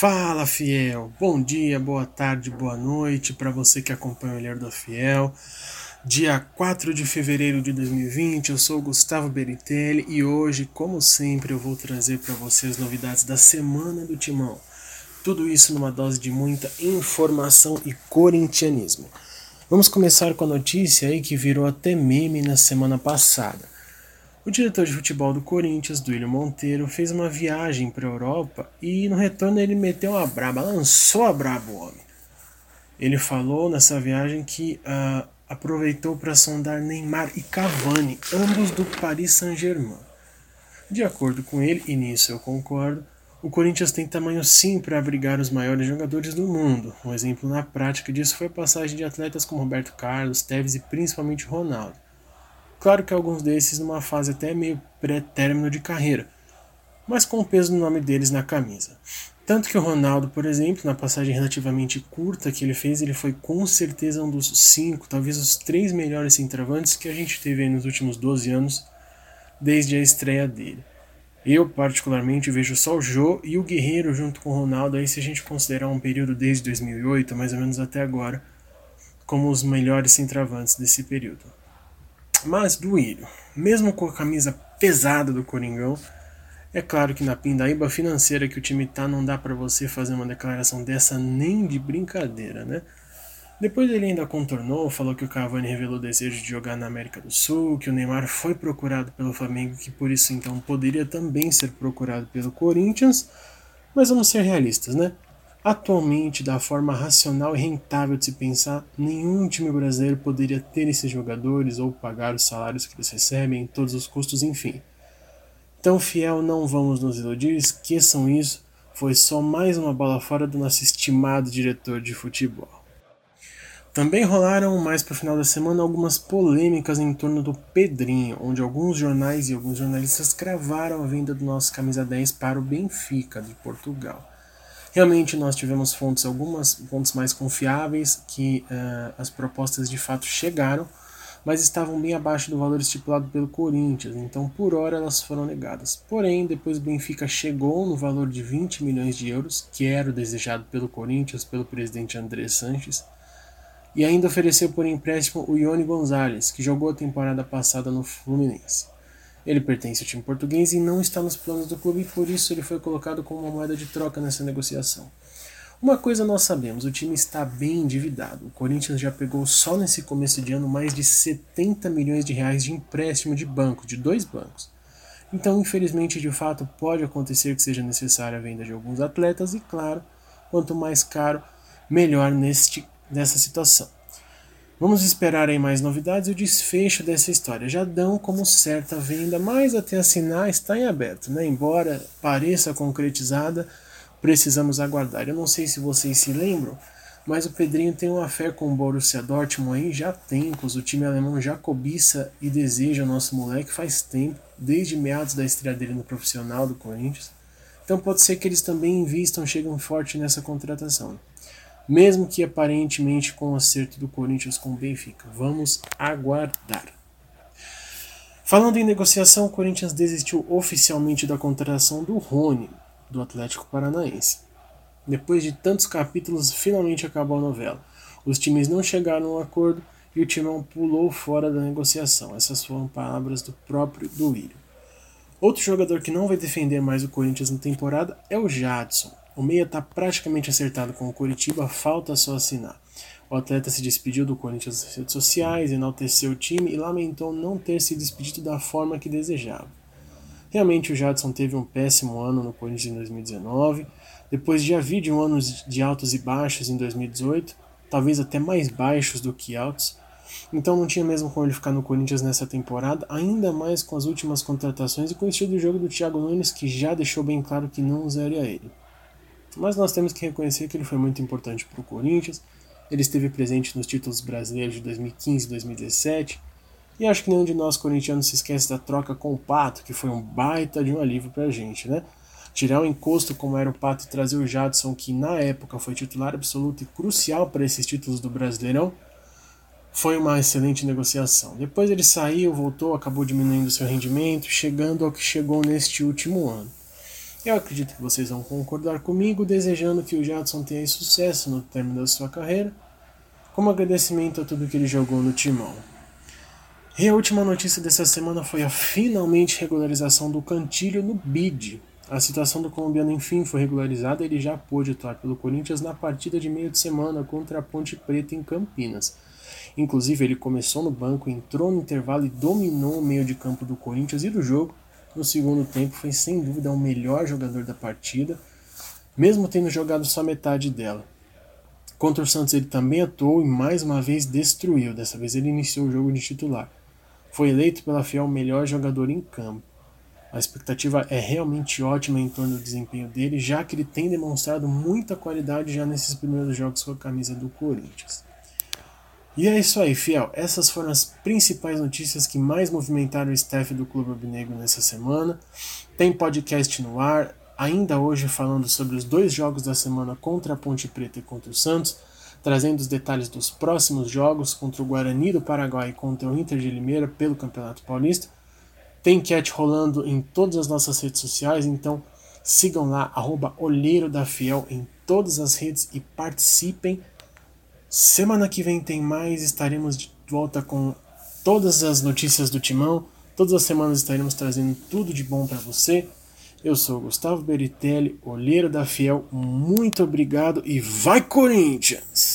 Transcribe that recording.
Fala, fiel! Bom dia, boa tarde, boa noite para você que acompanha o Olhar do Fiel. Dia 4 de fevereiro de 2020, eu sou Gustavo Beritelli e hoje, como sempre, eu vou trazer para você as novidades da semana do Timão. Tudo isso numa dose de muita informação e corintianismo. Vamos começar com a notícia aí que virou até meme na semana passada. O diretor de futebol do Corinthians, Duílio Monteiro, fez uma viagem para a Europa e no retorno ele meteu uma braba, lançou a braba o homem. Ele falou nessa viagem que uh, aproveitou para sondar Neymar e Cavani, ambos do Paris Saint-Germain. De acordo com ele, e nisso eu concordo, o Corinthians tem tamanho sim para abrigar os maiores jogadores do mundo. Um exemplo na prática disso foi a passagem de atletas como Roberto Carlos, Tevez e principalmente Ronaldo. Claro que alguns desses numa fase até meio pré-término de carreira, mas com o peso do nome deles na camisa. Tanto que o Ronaldo, por exemplo, na passagem relativamente curta que ele fez, ele foi com certeza um dos cinco, talvez os três melhores centroavantes que a gente teve nos últimos 12 anos, desde a estreia dele. Eu, particularmente, vejo só o Jô e o Guerreiro junto com o Ronaldo, aí se a gente considerar um período desde 2008, mais ou menos até agora, como os melhores centroavantes desse período. Mas Duílio, mesmo com a camisa pesada do Coringão, é claro que na pindaíba financeira que o time tá, não dá para você fazer uma declaração dessa nem de brincadeira, né? Depois ele ainda contornou, falou que o Cavani revelou desejo de jogar na América do Sul, que o Neymar foi procurado pelo Flamengo, que por isso então poderia também ser procurado pelo Corinthians. Mas vamos ser realistas, né? Atualmente, da forma racional e rentável de se pensar, nenhum time brasileiro poderia ter esses jogadores ou pagar os salários que eles recebem, todos os custos, enfim. Então, fiel, não vamos nos iludir, esqueçam isso, foi só mais uma bola fora do nosso estimado diretor de futebol. Também rolaram mais para o final da semana algumas polêmicas em torno do Pedrinho, onde alguns jornais e alguns jornalistas cravaram a venda do nosso camisa 10 para o Benfica de Portugal. Realmente nós tivemos fontes, algumas fontes mais confiáveis, que uh, as propostas de fato chegaram, mas estavam bem abaixo do valor estipulado pelo Corinthians, então por hora elas foram negadas. Porém, depois o Benfica chegou no valor de 20 milhões de euros, que era o desejado pelo Corinthians, pelo presidente André Sanches, e ainda ofereceu por empréstimo o Ione Gonzalez, que jogou a temporada passada no Fluminense. Ele pertence ao time português e não está nos planos do clube, e por isso ele foi colocado como uma moeda de troca nessa negociação. Uma coisa nós sabemos, o time está bem endividado. O Corinthians já pegou só nesse começo de ano mais de 70 milhões de reais de empréstimo de banco, de dois bancos. Então, infelizmente, de fato, pode acontecer que seja necessária a venda de alguns atletas e, claro, quanto mais caro, melhor neste, nessa situação. Vamos esperar aí mais novidades e o desfecho dessa história. Já dão como certa venda, mas até assinar está em aberto, né? Embora pareça concretizada, precisamos aguardar. Eu não sei se vocês se lembram, mas o Pedrinho tem uma fé com o Borussia Dortmund aí já há tempos. O time alemão já cobiça e deseja o nosso moleque faz tempo, desde meados da estreia dele no profissional do Corinthians. Então pode ser que eles também invistam, chegam forte nessa contratação mesmo que aparentemente com o acerto do Corinthians com o Benfica. Vamos aguardar. Falando em negociação, o Corinthians desistiu oficialmente da contratação do Rony, do Atlético Paranaense. Depois de tantos capítulos, finalmente acabou a novela. Os times não chegaram a um acordo e o Timão pulou fora da negociação. Essas foram palavras do próprio Duílio. Outro jogador que não vai defender mais o Corinthians na temporada é o Jadson. O meia está praticamente acertado com o Curitiba, falta só assinar. O atleta se despediu do Corinthians nas redes sociais, enalteceu o time e lamentou não ter se despedido da forma que desejava. Realmente o Jadson teve um péssimo ano no Corinthians em 2019, depois de havia de um ano de altos e baixos em 2018, talvez até mais baixos do que altos, então não tinha mesmo como ele ficar no Corinthians nessa temporada, ainda mais com as últimas contratações e com o estilo de jogo do Thiago Nunes, que já deixou bem claro que não usaria ele. Mas nós temos que reconhecer que ele foi muito importante para o Corinthians. Ele esteve presente nos títulos brasileiros de 2015 e 2017. E acho que nenhum de nós corintianos se esquece da troca com o Pato, que foi um baita de um alívio para a gente, né? Tirar o encosto como era o Pato e trazer o Jadson, que na época foi titular absoluto e crucial para esses títulos do Brasileirão, foi uma excelente negociação. Depois ele saiu, voltou, acabou diminuindo seu rendimento, chegando ao que chegou neste último ano. Eu acredito que vocês vão concordar comigo, desejando que o Jadson tenha sucesso no término da sua carreira, como agradecimento a tudo que ele jogou no timão. E a última notícia dessa semana foi a finalmente regularização do Cantilho no BID. A situação do colombiano enfim foi regularizada e ele já pôde atuar pelo Corinthians na partida de meio de semana contra a Ponte Preta em Campinas. Inclusive, ele começou no banco, entrou no intervalo e dominou o meio de campo do Corinthians e do jogo, no segundo tempo foi sem dúvida o melhor jogador da partida, mesmo tendo jogado só metade dela. Contra o Santos ele também atuou e mais uma vez destruiu, dessa vez ele iniciou o jogo de titular. Foi eleito pela Fiel o melhor jogador em campo. A expectativa é realmente ótima em torno do desempenho dele, já que ele tem demonstrado muita qualidade já nesses primeiros jogos com a camisa do Corinthians. E é isso aí, fiel. Essas foram as principais notícias que mais movimentaram o staff do Clube Albinegro nessa semana. Tem podcast no ar, ainda hoje falando sobre os dois jogos da semana contra a Ponte Preta e contra o Santos, trazendo os detalhes dos próximos jogos contra o Guarani do Paraguai e contra o Inter de Limeira pelo Campeonato Paulista. Tem cat rolando em todas as nossas redes sociais, então sigam lá, arroba Olheiro da Fiel em todas as redes e participem Semana que vem tem mais, estaremos de volta com todas as notícias do Timão. Todas as semanas estaremos trazendo tudo de bom para você. Eu sou Gustavo Beritelli, olheiro da Fiel. Muito obrigado e vai Corinthians!